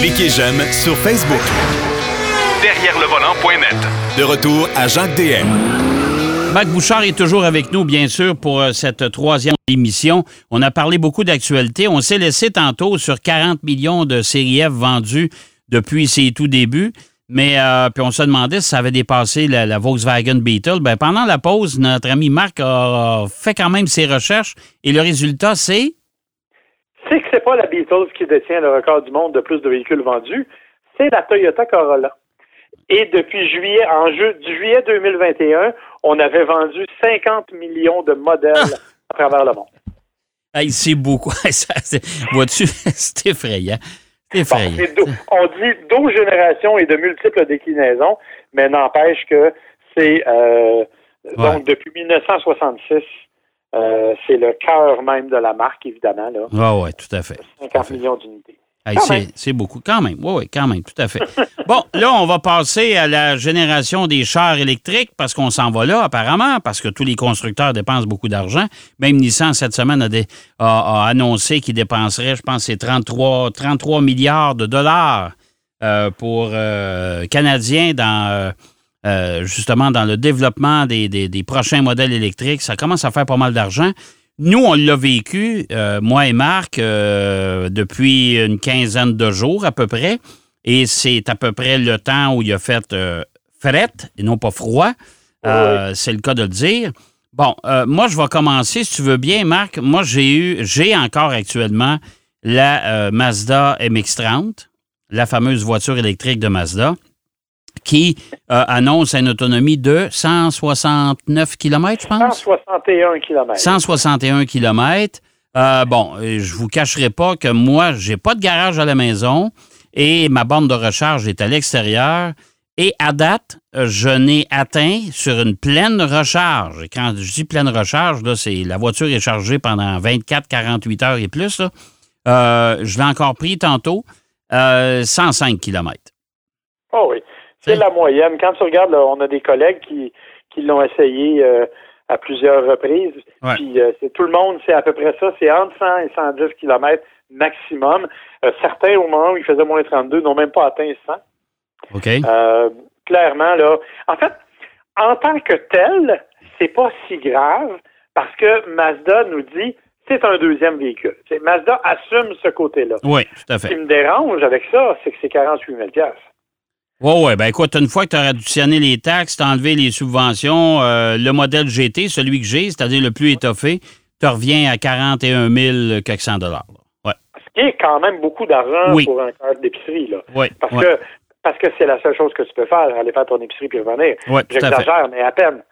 Cliquez j'aime sur Facebook. Derrière le volant.net. De retour à Jacques DM. Mac Bouchard est toujours avec nous, bien sûr, pour euh, cette troisième émission. On a parlé beaucoup d'actualité. On s'est laissé tantôt sur 40 millions de séries F vendues depuis ses tout débuts. Mais euh, puis on se demandait si ça avait dépassé la, la Volkswagen Beetle. Ben, pendant la pause, notre ami Marc a fait quand même ses recherches et le résultat, c'est C'est que c'est pas la Beatles qui détient le record du monde de plus de véhicules vendus, c'est la Toyota Corolla. Et depuis juillet, en du juillet 2021, on avait vendu 50 millions de modèles à travers le monde. Hey, c'est beaucoup. Vois-tu, c'est effrayant. Bon, effrayant. on dit 12 générations et de multiples déclinaisons, mais n'empêche que c'est euh, Ouais. donc depuis 1966, euh, c'est le cœur même de la marque, évidemment, là. Oui, oui, tout à fait. 50 millions d'unités. Hey, c'est, beaucoup. Quand même. Oui, oui, quand même, tout à fait. bon, là, on va passer à la génération des chars électriques parce qu'on s'en va là, apparemment, parce que tous les constructeurs dépensent beaucoup d'argent. Même Nissan, cette semaine, a, a- a annoncé qu'il dépenserait, je pense, c'est 33, 33 milliards de dollars euh, pour euh, Canadiens dans. Euh, justement dans le développement des, des- des prochains modèles électriques. Ça commence à faire pas mal d'argent. Nous, on l'a vécu, euh, moi et Marc, euh, depuis une quinzaine de jours à peu près. Et c'est à peu près le temps où il a fait euh, fret et non pas froid. Euh, C'est le cas de le dire. Bon, euh, moi, je vais commencer, si tu veux bien, Marc. Moi, j'ai eu, j'ai encore actuellement la euh, Mazda MX-30, la fameuse voiture électrique de Mazda, qui euh, annonce une autonomie de 169 km, je pense? 161 km. 161 km. Euh, bon, euh, je vous cacherai pas que moi, j'ai pas de garage à la maison et ma borne de recharge est à l'extérieur. Et à date, euh, je n'ai atteint sur une pleine recharge. Et Quand je dis pleine recharge, là, c'est la voiture est chargée pendant 24, 48 heures et plus. là. Euh, je l'ai encore pris tantôt, euh, 105 km. Oh oui. C'est la moyenne. Quand tu regardes, là, on a des collègues qui, qui l'ont essayé euh, à plusieurs reprises. Ouais. Puis euh, c'est tout le monde, c'est à peu près ça. C'est entre 100 et 110 km maximum. Euh, certains, au moment où il faisait moins 32, n'ont même pas atteint 100. OK? Clairement, là. En fait, en tant que tel, c'est pas si grave parce que Mazda nous dit c'est un deuxième véhicule. Mazda assume ce côté-là. Oui, tout à Ce qui me dérange avec ça, c'est que c'est 48 000 piastres. Oui, oui. Ben écoute, une fois que tu as additionné les taxes, tu as enlevé les subventions, euh, le modèle GT, celui que j'ai, c'est-à-dire le plus étoffé, tu reviens à 41 000 quelques cent dollars. là. Ouais. Ce qui est quand même beaucoup d'argent Oui. pour un carte d'épicerie, là. Oui, Parce que parce que c'est la seule chose que tu peux faire, aller faire ton épicerie puis revenir. Fait. J'exagère, mais à peine.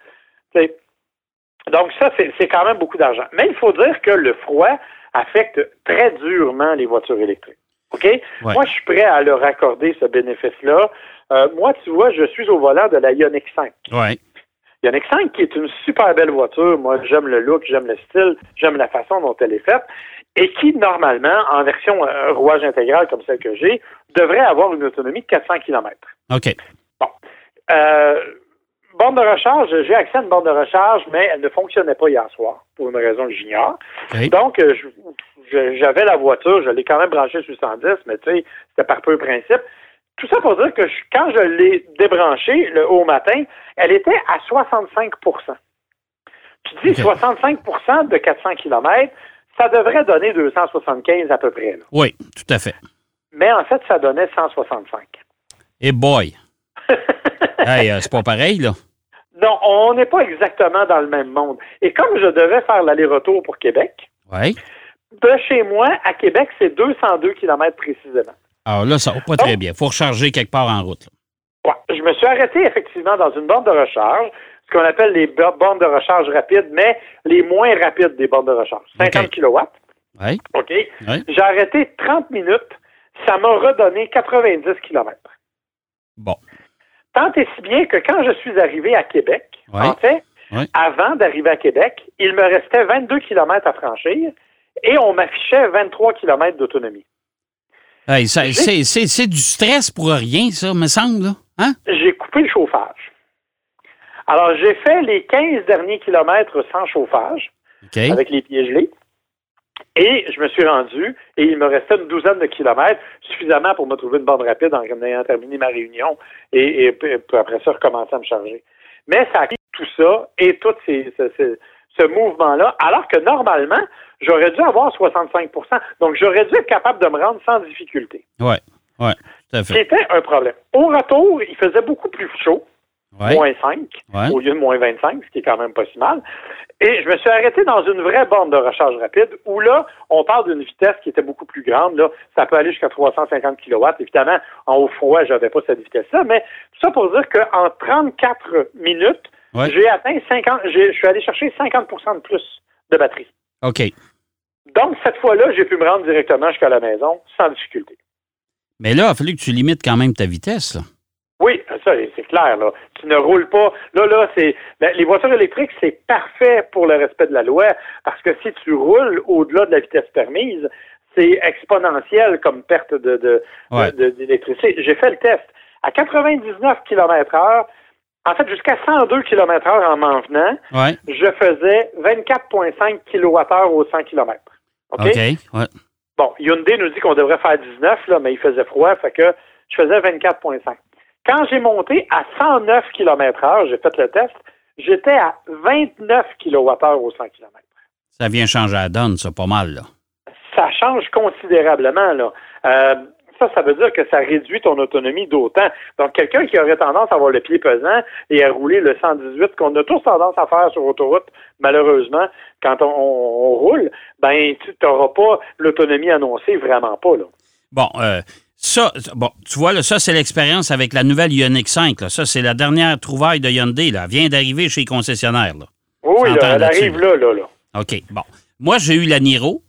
Donc ça, c'est quand même beaucoup d'argent. Mais il faut dire que le froid affecte très durement les voitures électriques. OK? Moi, je suis prêt à leur accorder ce bénéfice-là. Euh, moi, tu vois, je suis au volant de la Ioniq 5. Ouais. Ioniq 5 qui est une super belle voiture. Moi, j'aime le look, j'aime le style, j'aime la façon dont elle est faite. Et qui, normalement, en version euh, rouage intégral comme celle que j'ai, devrait avoir une autonomie de 400 km. OK. Euh, borne de recharge, j'ai accès à une borne de recharge, mais elle ne fonctionnait pas hier soir, pour une raison que j'ignore. Donc, euh, j'avais la voiture, je l'ai quand même branchée sur 110, mais tu sais, c'était par peu principe. Tout ça pour dire que je- quand je l'ai débranchée le haut matin, elle était à 65% Tu dis OK. 65% de 400 km, ça devrait donner 275 à peu près. là. Oui, tout à fait. Mais en fait, ça donnait 165. Et boy. hey, euh, c'est pas pareil, là. Non, on n'est pas exactement dans le même monde. Et comme je devais faire l'aller-retour pour Québec, de chez moi à Québec, c'est 202 km précisément. Alors là, ça va pas très bien. faut recharger quelque part en route. là. Ouais. Je me suis arrêté effectivement dans une borne de recharge, ce qu'on appelle les bo- bornes de recharge rapides, mais les moins rapides des bornes de recharge. 50 OK. kW. OK? J'ai arrêté 30 minutes. Ça m'a redonné 90 km. Bon. Tant et si bien que quand je suis arrivé à Québec, Ouais. en fait, Ouais. avant d'arriver à Québec, il me restait 22 km à franchir et on m'affichait 23 km d'autonomie. Hey, c'est, du stress pour rien, ça, me semble. Hein? J'ai coupé le chauffage. Alors, j'ai fait les 15 derniers kilomètres sans chauffage, avec les pieds gelés. Et je me suis rendu et il me restait une douzaine de kilomètres, suffisamment pour me trouver une bande rapide en ayant terminé ma réunion et, après ça recommencer à me charger. Mais ça a pris tout ça et tout ces, ce mouvement-là, alors que normalement, j'aurais dû avoir 65% Donc, j'aurais dû être capable de me rendre sans difficulté. Oui, oui, tout à fait. C'était un problème. Au retour, il faisait beaucoup plus chaud moins 5 au lieu de moins 25, ce qui est quand même pas si mal. Et je me suis arrêté dans une vraie borne de recharge rapide où là, on parle d'une vitesse qui était beaucoup plus grande. Là, ça peut aller jusqu'à 350 kW. Évidemment, en haut froid, j'avais pas cette vitesse-là, mais tout ça pour dire qu'en 34 minutes, j'ai atteint 50, je suis allé chercher 50% de plus de batterie. OK. Donc, cette fois-là, j'ai pu me rendre directement jusqu'à la maison sans difficulté. Mais là, il a fallu que tu limites quand même ta vitesse, là. Oui, ça, c'est clair. Là. Tu ne roules pas. Là, là, c'est. Ben, les voitures électriques, c'est parfait pour le respect de la loi parce que si tu roules au-delà de la vitesse permise, c'est exponentiel comme perte de, d'électricité. J'ai fait le test. À 99 km heure, en fait, jusqu'à 102 km heure en m'en venant, je faisais 24,5 kWh au 100 km. OK? Bon, Hyundai nous dit qu'on devrait faire 19, là, mais il faisait froid, fait que je faisais 24,5. Quand j'ai monté à 109 km heure, j'ai fait le test, j'étais à 29 kWh au 100 km. Ça vient changer la donne, ça, pas mal, là. Ça change considérablement, là. Euh, ça, ça veut dire que ça réduit ton autonomie d'autant. Donc, quelqu'un qui aurait tendance à avoir le pied pesant et à rouler le 118, qu'on a tous tendance à faire sur autoroute, malheureusement, quand on, roule, ben, tu n'auras pas l'autonomie annoncée, vraiment pas, là. Bon, euh, ça, bon, tu vois, là, ça, c'est l'expérience avec la nouvelle Ioniq 5. Là. Ça, c'est la dernière trouvaille de Hyundai. Là. Elle vient d'arriver chez les concessionnaires. Là. Oui, elle arrive là, là, là. OK, bon. Moi, j'ai eu la Niro,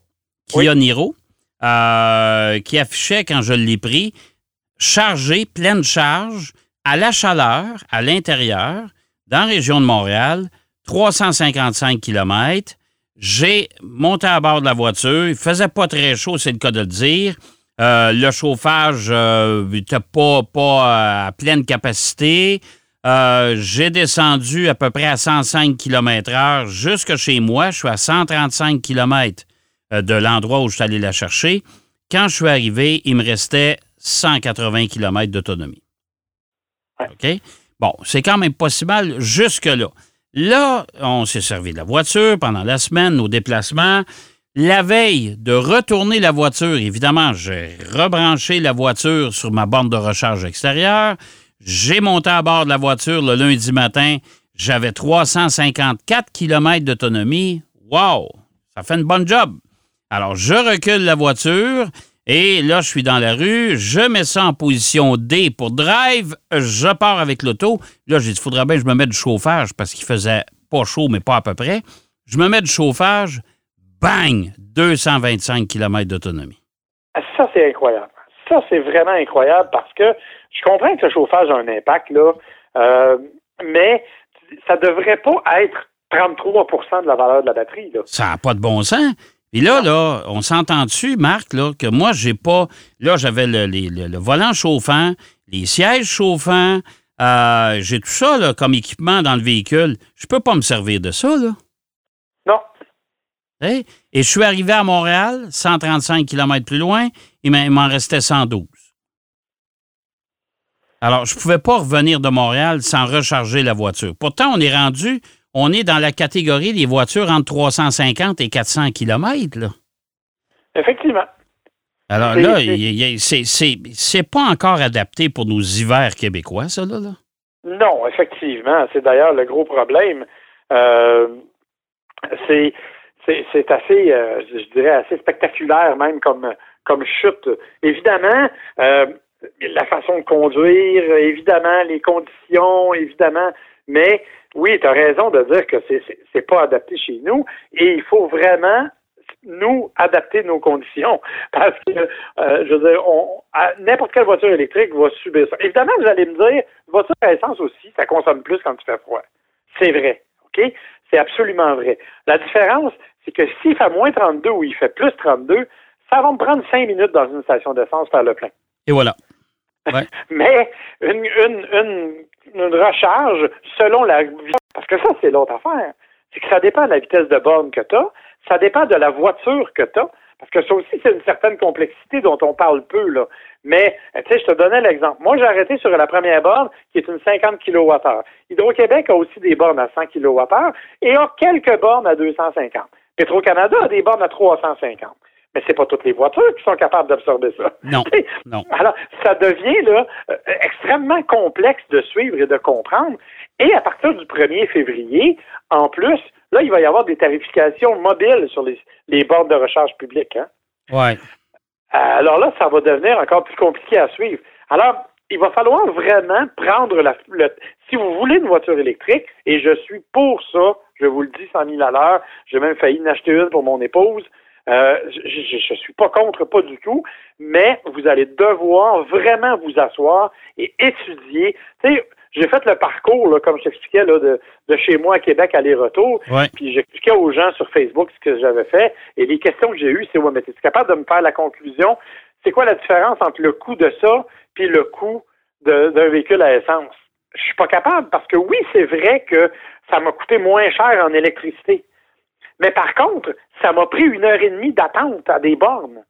Kia Niro, euh, qui affichait, quand je l'ai pris, chargé, pleine charge, à la chaleur, à l'intérieur, dans la région de Montréal, 355 km. J'ai monté à bord de la voiture. Il faisait pas très chaud, c'est le cas de le dire. Euh, le chauffage n'était euh, pas, pas euh, à pleine capacité. j'ai descendu à peu près à 105 km/h jusque chez moi. Je suis à 135 km de l'endroit où je suis allé la chercher. Quand je suis arrivé, il me restait 180 km d'autonomie. OK? Bon, c'est quand même pas si mal jusque-là. Là, on s'est servi de la voiture pendant la semaine, nos déplacements. La veille de retourner la voiture, évidemment, j'ai rebranché la voiture sur ma borne de recharge extérieure. J'ai monté à bord de la voiture le lundi matin. J'avais 354 km d'autonomie. Wow! Ça fait une bonne job. Alors, je recule la voiture et là, je suis dans la rue. Je mets ça en position D pour drive. Je pars avec l'auto. Là, j'ai dit, il faudrait bien que je me mette du chauffage parce qu'il faisait pas chaud, mais pas à peu près. Je me mets du chauffage bang, 225 km d'autonomie. Ça, c'est incroyable. Ça, c'est vraiment incroyable parce que je comprends que le chauffage a un impact, là, euh, mais ça devrait pas être 33% de la valeur de la batterie. Là. Ça n'a pas de bon sens. Et là, là, on s'entend dessus, Marc, là, que moi, j'ai pas. Là, j'avais le, volant chauffant, les sièges chauffants, euh, j'ai tout ça là, comme équipement dans le véhicule. Je peux pas me servir de ça, là. Et je suis arrivé à Montréal, 135 km plus loin, il m'en restait 112. Alors, je ne pouvais pas revenir de Montréal sans recharger la voiture. Pourtant, on est rendu, on est dans la catégorie des voitures entre 350 et 400 km. Là. Effectivement. Alors là, c'est pas encore adapté pour nos hivers québécois, ça, là? Non, effectivement. C'est d'ailleurs le gros problème. Euh, c'est c'est assez, euh, je dirais, assez spectaculaire même comme, comme chute. Évidemment, euh, la façon de conduire, évidemment, les conditions, évidemment, mais oui, tu as raison de dire que c'est pas adapté chez nous et il faut vraiment nous adapter nos conditions parce que euh, je veux dire n'importe quelle voiture électrique va subir ça. Évidemment, vous allez me dire voiture à essence aussi, ça consomme plus quand tu fais froid. C'est vrai, OK? C'est absolument vrai. La différence, c'est que s'il fait moins 32 ou il fait plus 32, ça va me prendre 5 minutes dans une station d'essence faire le plein. Et voilà. Mais une, une, une, recharge selon la parce que ça, c'est l'autre affaire. C'est que ça dépend de la vitesse de borne que tu as, ça dépend de la voiture que tu as. Parce que ça aussi, c'est une certaine complexité dont on parle peu, là. Mais, tu sais, je te donnais l'exemple. Moi, j'ai arrêté sur la première borne, qui est une 50 kWh. Hydro-Québec a aussi des bornes à 100 kWh et a quelques bornes à 250. Petro-Canada a des bornes à 350. Mais c'est pas toutes les voitures qui sont capables d'absorber ça. Non. non. Alors, ça devient là euh, extrêmement complexe de suivre et de comprendre. Et à partir du 1er février, en plus, là, il va y avoir des tarifications mobiles sur les, les bornes de recharge publiques. Hein? Ouais. Alors là, ça va devenir encore plus compliqué à suivre. Alors, il va falloir vraiment prendre la, le, si vous voulez une voiture électrique, et je suis pour ça, je vous le dis 100 000 à l'heure, j'ai même failli en acheter une pour mon épouse, euh, je ne suis pas contre, pas du tout, mais vous allez devoir vraiment vous asseoir et étudier. Tu sais, j'ai fait le parcours, là, comme je t'expliquais, là, de, de chez moi à Québec aller-retour. Puis j'expliquais aux gens sur Facebook ce que j'avais fait. Et les questions que j'ai eues, c'est ouais, mais es capable de me faire la conclusion? C'est quoi la différence entre le coût de ça puis le coût d'un véhicule à essence? Je suis pas capable parce que oui, c'est vrai que ça m'a coûté moins cher en électricité. Mais par contre, ça m'a pris une heure et demie d'attente à des bornes.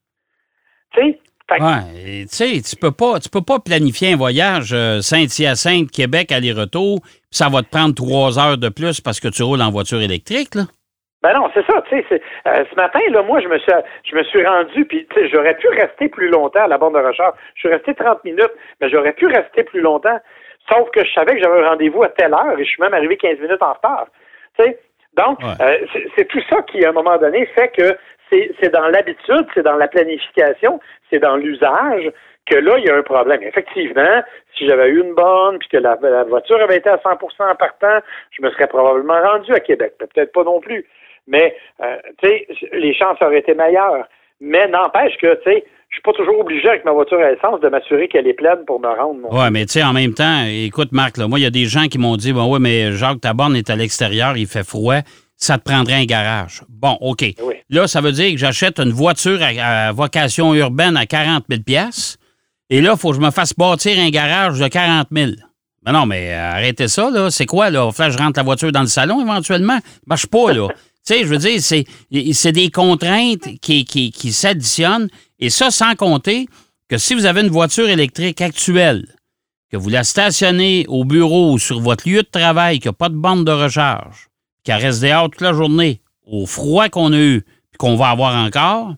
Tu sais, Ouais, tu sais, tu peux pas, tu peux pas planifier un voyage euh, Saint-Hyacinthe, Québec, aller-retour, puis ça va te prendre trois heures de plus parce que tu roules en voiture électrique, là. Ben non, c'est ça, tu sais, euh, ce matin, là, moi, je me suis, je me suis rendu, puis, tu sais, j'aurais pu rester plus longtemps à la borne de recharge. Je suis resté 30 minutes, mais j'aurais pu rester plus longtemps, sauf que je savais que j'avais un rendez-vous à telle heure et je suis même arrivé 15 minutes en retard. Tu sais, donc, euh, c'est tout ça qui, à un moment donné, fait que c'est dans l'habitude, c'est dans la planification, c'est dans l'usage que là, il y a un problème. Effectivement, si j'avais eu une bonne, puis que la, voiture avait été à 100 en partant, je me serais probablement rendu à Québec. Peut-être pas non plus. Mais, euh, tu sais, les chances auraient été meilleures. Mais n'empêche que, tu sais, je suis pas toujours obligé avec ma voiture à essence de m'assurer qu'elle est pleine pour me rendre. Oui, mais tu sais, en même temps, écoute, Marc, là, moi, il y a des gens qui m'ont dit, bon, oui, mais Jacques, ta borne est à l'extérieur, il fait froid ça te prendrait un garage. Bon, OK. Là, ça veut dire que j'achète une voiture à, vocation urbaine à 40 000 et là, il faut que je me fasse bâtir un garage de 40 000 mais non, mais euh, arrêtez ça, là. C'est quoi, là? Faut que je rentre la voiture dans le salon éventuellement? Marche pas, là. tu sais, je veux dire, c'est des contraintes qui, qui, qui s'additionnent. Et ça, sans compter que si vous avez une voiture électrique actuelle, que vous la stationnez au bureau ou sur votre lieu de travail, qu'il n'y a pas de bande de recharge, qui reste dehors toute la journée, au froid qu'on a eu et qu'on va avoir encore,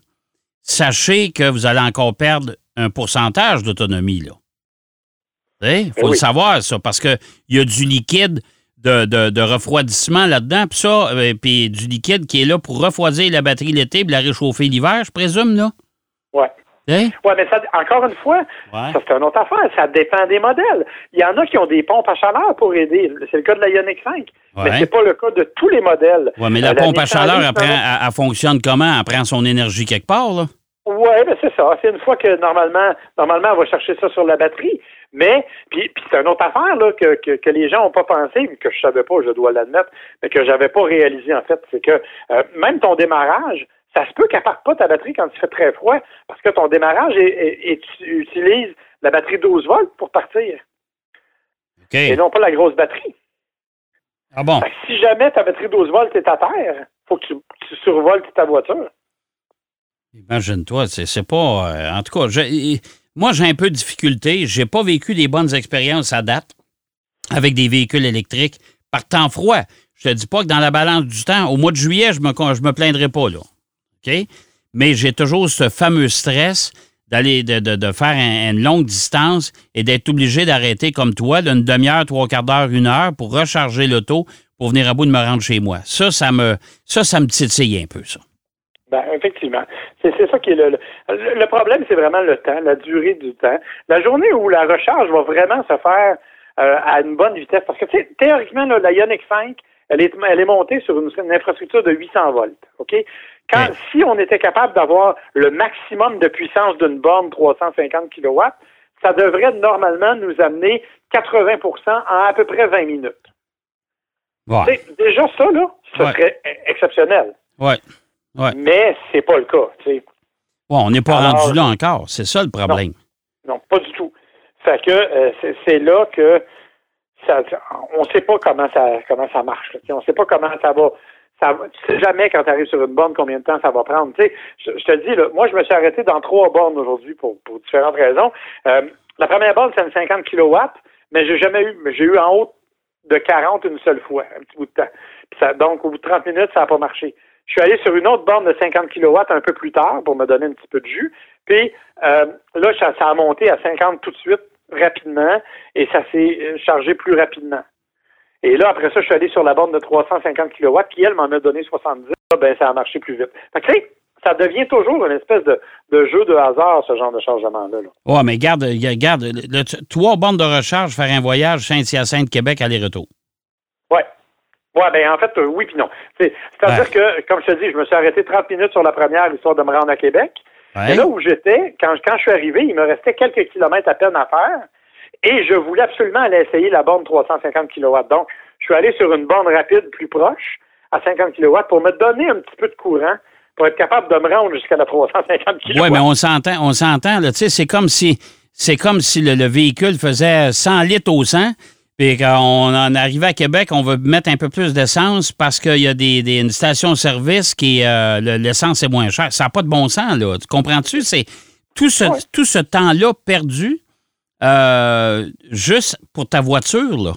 sachez que vous allez encore perdre un pourcentage d'autonomie. Il eh faut le savoir, ça, parce qu'il y a du liquide de, refroidissement là-dedans, puis ça, euh, puis du liquide qui est là pour refroidir la batterie l'été et la réchauffer l'hiver, je présume, là. Oui. Hein? Oui, mais ça, encore une fois, ça c'est une autre affaire. Ça dépend des modèles. Il y en a qui ont des pompes à chaleur pour aider. C'est le cas de la Ioniq 5. Mais c'est pas le cas de tous les modèles. Oui, mais la, euh, pompe à chaleur, elle, fonctionne comment? Elle prend son énergie quelque part, là? Oui, ben c'est ça. C'est une fois que normalement, normalement, on va chercher ça sur la batterie. Mais, puis, puis c'est une autre affaire là, que, que, les gens n'ont pas pensé, que je savais pas, je dois l'admettre, mais que j'avais pas réalisé en fait, c'est que euh, même ton démarrage, ça se peut qu'elle parte pas ta batterie quand il fait très froid, parce que ton démarrage et tu utilises la batterie 12 volts pour partir. Et non pas la grosse batterie. Ah bon? si jamais ta batterie 12 volts est à terre, faut que tu, tu survoltes ta voiture. Imagine-toi, c'est pas. Euh, en tout cas, moi, j'ai un peu de difficulté. J'ai pas vécu des bonnes expériences à date avec des véhicules électriques par temps froid. Je te dis pas que dans la balance du temps, au mois de juillet, je me, je me plaindrai pas, là. Mais j'ai toujours ce fameux stress d'aller de, faire une longue distance et d'être obligé d'arrêter comme toi d'une demi-heure, trois quarts d'heure, une heure pour recharger l'auto pour venir à bout de me rendre chez moi. Ça, ça me ça, ça me titille un peu, ça. Ben, effectivement. C'est ça qui est le, le, problème, c'est vraiment le temps, la durée du temps. La journée où la recharge va vraiment se faire euh, à une bonne vitesse, parce que théoriquement, la Ioniq 5, elle est, elle est montée sur une, une infrastructure de 800 volts. OK? Quand, si on était capable d'avoir le maximum de puissance d'une borne 350 kW, ça devrait normalement nous amener 80% en à peu près 20 minutes. Déjà, ça, là, ce serait exceptionnel. Ouais. Ouais. Mais c'est pas le cas. on n'est pas rendu là encore. C'est ça le problème. Non, pas du tout. Fait que euh, c'est là que ça, on ne sait pas comment ça comment ça marche. On ne sait pas comment ça va ça, tu sais jamais quand tu arrives sur une borne combien de temps ça va prendre. Tu sais, je, te dis, là, moi, je me suis arrêté dans trois bornes aujourd'hui pour, pour différentes raisons. Euh, la première borne, c'est une 50 kW, mais j'ai jamais eu, j'ai eu en haut de 40 une seule fois, un petit bout de temps. ça, donc, au bout de 30 minutes, ça n'a pas marché. Je suis allé sur une autre borne de 50 kW un peu plus tard pour me donner un petit peu de jus. Puis euh, là, ça, a monté à 50 tout de suite, rapidement, et ça s'est euh, chargé plus rapidement. Et là, après ça, je suis allé sur la borne de 350 kW, qui, elle, m'en a donné 70. Là, ben, ça a marché plus vite. Fait que, ça devient toujours une espèce de, jeu de hasard, ce genre de chargement-là. Oui, mais garde, garde trois bornes de recharge, faire un voyage Saint-Hyacinthe-Québec aller-retour. Oui. Oui, ben en fait, euh, oui puis non. C'est-à-dire que, comme je te dis, je me suis arrêté 30 minutes sur la première, histoire de me rendre à Québec. Et là où j'étais, quand, quand je suis arrivé, il me restait quelques kilomètres à peine à faire. Et je voulais absolument aller essayer la borne 350 kW. Donc, je suis allé sur une borne rapide plus proche, à 50 kW, pour me donner un petit peu de courant, pour être capable de me rendre jusqu'à la 350 kW. Oui, mais on s'entend, on s'entend, tu sais, c'est comme si, c'est comme si le, véhicule faisait 100 litres au 100, puis quand on en arrive à Québec, on veut mettre un peu plus d'essence parce qu'il y a des, des, une station-service qui, euh, l'essence est moins chère. Ça n'a pas de bon sens, là. Tu comprends-tu? C'est tout ce, tout ce temps-là perdu euh, juste pour ta voiture, là.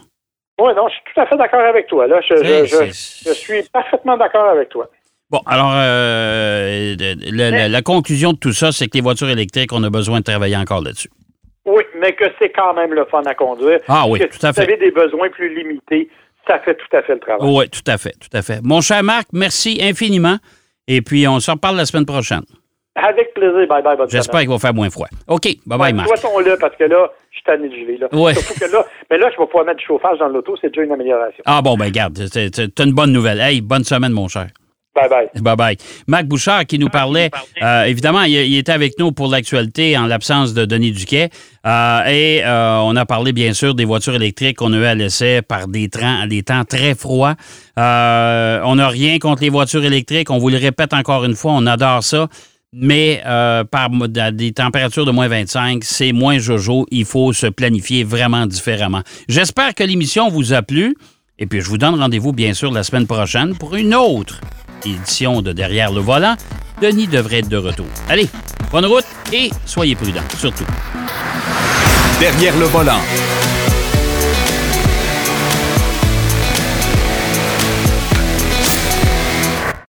Oui, non, je suis tout à fait d'accord avec toi. Là. Je, suis parfaitement d'accord avec toi. Bon, alors, euh, la, conclusion de tout ça, c'est que les voitures électriques, on a besoin de travailler encore là-dessus. Oui, mais que c'est quand même le fun à conduire. Ah oui, tout à fait. Si vous avez des besoins plus limités, ça fait tout à fait le travail. Oui, tout à fait, tout à fait. Mon cher Marc, merci infiniment. Et puis, on se reparle la semaine prochaine. Avec plaisir. Bye bye. J'espère qu'il va faire moins froid. OK. Bye bye, Marc. Sois-ton-là parce que là, je suis tanné de geler. Là. Ouais. que là, mais là, je vais pouvoir mettre du chauffage dans l'auto. C'est déjà une amélioration. Ah bon, ben garde. C'est une bonne nouvelle. Hey, bonne semaine, mon cher. Bye bye. Bye bye. Marc Bouchard qui nous parlait, euh, évidemment, il, était avec nous pour l'actualité en l'absence de Denis Duquet. Euh, et euh, on a parlé, bien sûr, des voitures électriques qu'on a eu à l'essai par des, des temps très froids. on n'a rien contre les voitures électriques. On vous le répète encore une fois, on adore ça mais euh, par des températures de moins 25, c'est moins jojo. Il faut se planifier vraiment différemment. J'espère que l'émission vous a plu. Et puis, je vous donne rendez-vous, bien sûr, la semaine prochaine pour une autre édition de Derrière le volant. Denis devrait être de retour. Allez, bonne route et soyez prudents, surtout. Derrière le volant.